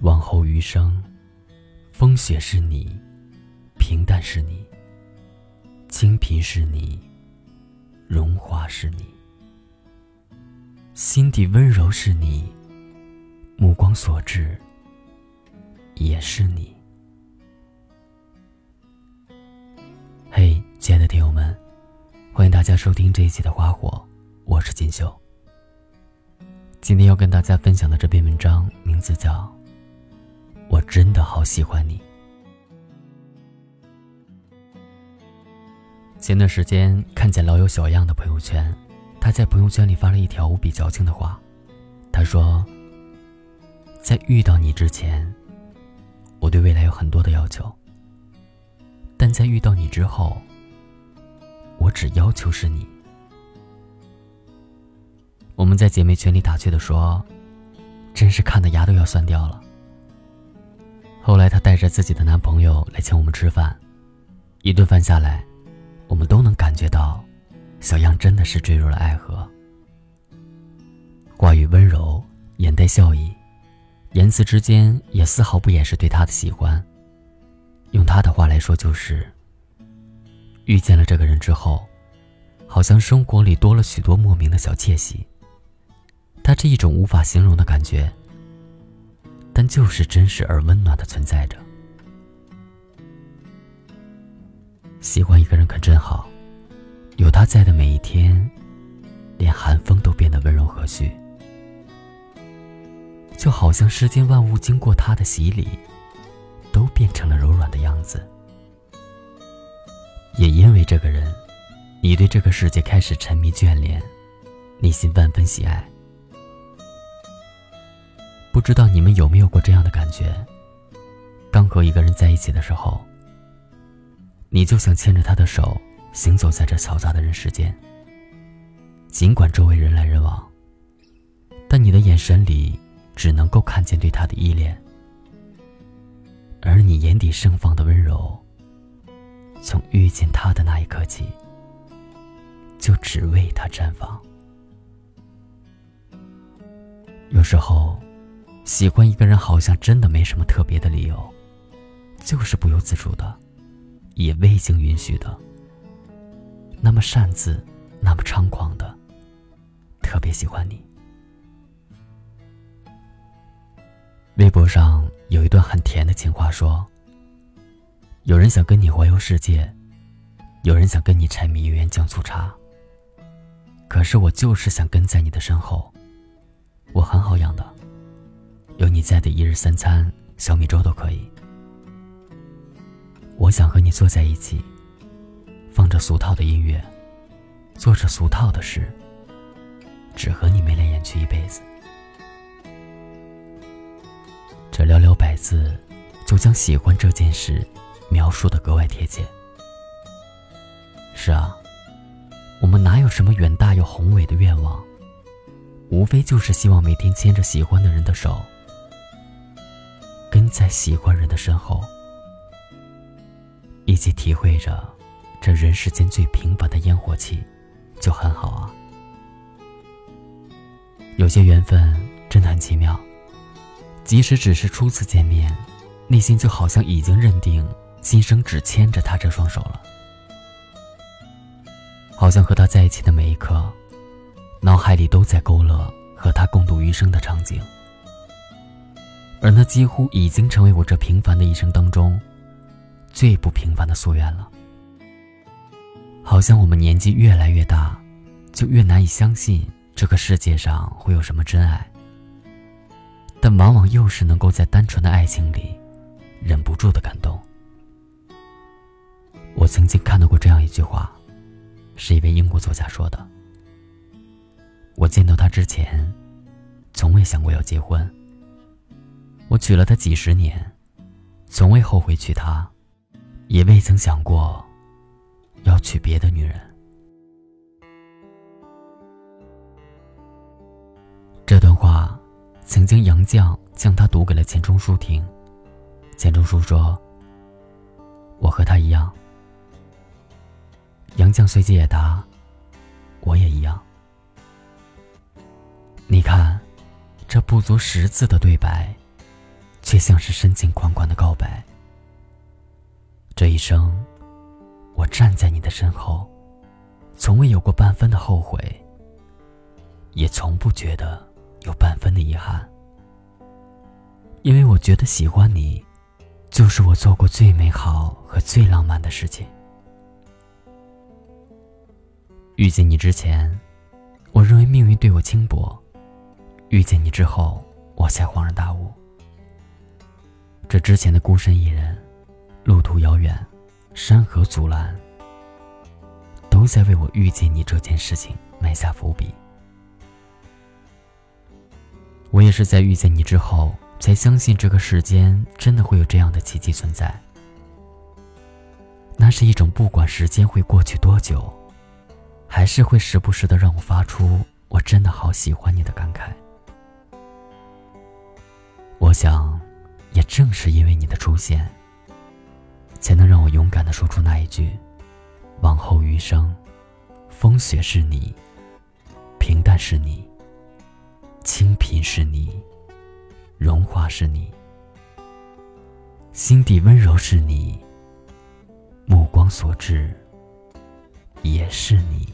往后余生，风雪是你，平淡是你，清贫是你，荣华是你，心底温柔是你，目光所至也是你。嘿，亲爱的听友们，欢迎大家收听这一期的《花火》，我是锦绣。今天要跟大家分享的这篇文章名字叫《我真的好喜欢你》。前段时间看见老友小样的朋友圈，他在朋友圈里发了一条无比矫情的话。他说：“在遇到你之前，我对未来有很多的要求；但在遇到你之后，我只要求是你。”我们在姐妹群里打趣的说：“真是看的牙都要酸掉了。”后来她带着自己的男朋友来请我们吃饭，一顿饭下来，我们都能感觉到，小样真的是坠入了爱河。话语温柔，眼带笑意，言辞之间也丝毫不掩饰对他的喜欢。用他的话来说，就是遇见了这个人之后，好像生活里多了许多莫名的小窃喜。他是一种无法形容的感觉，但就是真实而温暖的存在着。喜欢一个人可真好，有他在的每一天，连寒风都变得温柔和煦，就好像世间万物经过他的洗礼，都变成了柔软的样子。也因为这个人，你对这个世界开始沉迷眷恋，内心万分喜爱。知道你们有没有过这样的感觉？刚和一个人在一起的时候，你就想牵着他的手行走在这嘈杂的人世间。尽管周围人来人往，但你的眼神里只能够看见对他的依恋，而你眼底盛放的温柔，从遇见他的那一刻起，就只为他绽放。有时候。喜欢一个人好像真的没什么特别的理由，就是不由自主的，也未经允许的，那么擅自，那么猖狂的，特别喜欢你。微博上有一段很甜的情话，说：有人想跟你环游世界，有人想跟你柴米油盐酱醋茶，可是我就是想跟在你的身后，我很好。在的一日三餐，小米粥都可以。我想和你坐在一起，放着俗套的音乐，做着俗套的事，只和你眉来眼去一辈子。这寥寥百字，就将喜欢这件事描述的格外贴切。是啊，我们哪有什么远大又宏伟的愿望？无非就是希望每天牵着喜欢的人的手。跟在喜欢人的身后，一起体会着这人世间最平凡的烟火气，就很好啊。有些缘分真的很奇妙，即使只是初次见面，内心就好像已经认定今生只牵着他这双手了，好像和他在一起的每一刻，脑海里都在勾勒和他共度余生的场景。而那几乎已经成为我这平凡的一生当中最不平凡的夙愿了。好像我们年纪越来越大，就越难以相信这个世界上会有什么真爱。但往往又是能够在单纯的爱情里，忍不住的感动。我曾经看到过这样一句话，是一位英国作家说的：“我见到他之前，从未想过要结婚。”我娶了她几十年，从未后悔娶她，也未曾想过要娶别的女人。这段话，曾经杨绛将它读给了钱钟书听。钱钟书说：“我和他一样。”杨绛随即也答：“我也一样。”你看，这不足十字的对白。却像是深情款款的告白。这一生，我站在你的身后，从未有过半分的后悔，也从不觉得有半分的遗憾，因为我觉得喜欢你，就是我做过最美好和最浪漫的事情。遇见你之前，我认为命运对我轻薄；遇见你之后，我才恍然大悟。这之前的孤身一人，路途遥远，山河阻拦，都在为我遇见你这件事情埋下伏笔。我也是在遇见你之后，才相信这个世间真的会有这样的奇迹存在。那是一种不管时间会过去多久。还是会时不时的让我发出“我真的好喜欢你”的感慨。我想，正是因为你的出现，才能让我勇敢的说出那一句：“往后余生，风雪是你，平淡是你，清贫是你，荣华是你，心底温柔是你，目光所至也是你。”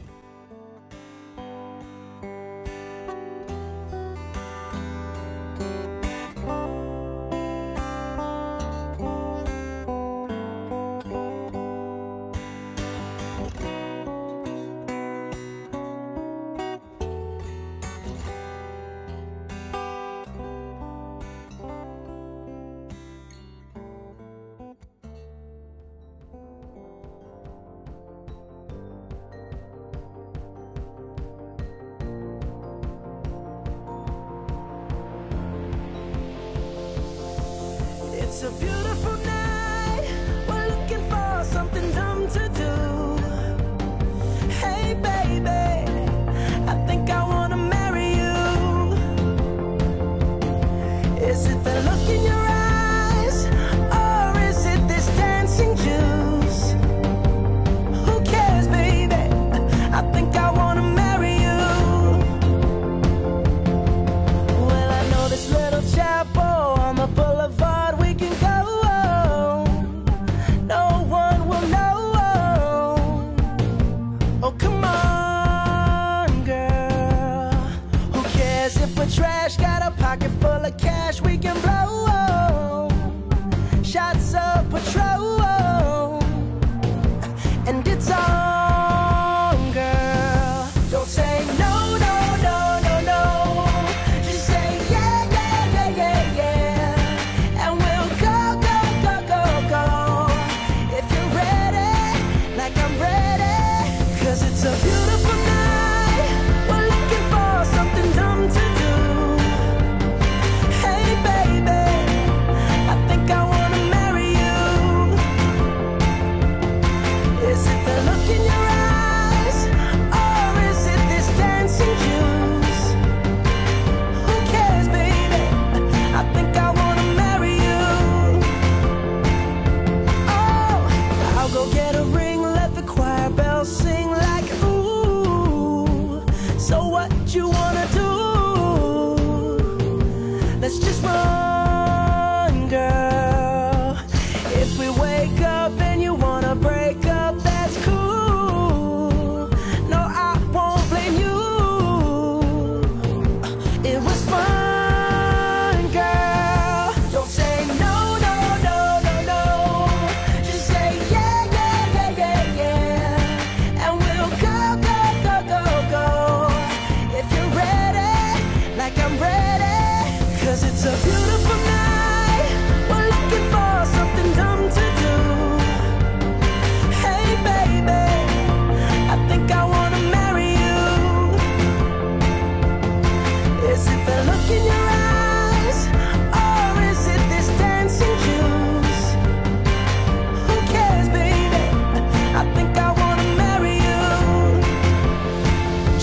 It's a beautiful night.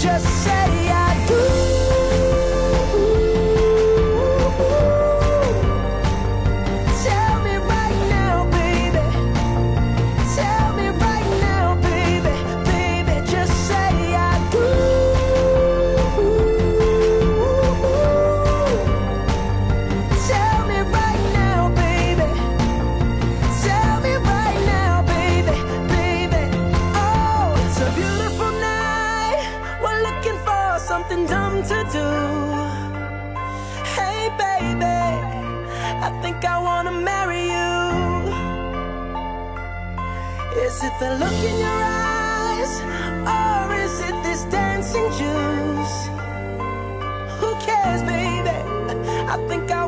just say yeah. Is it the look in your eyes, or is it this dancing juice? Who cares, baby? I think I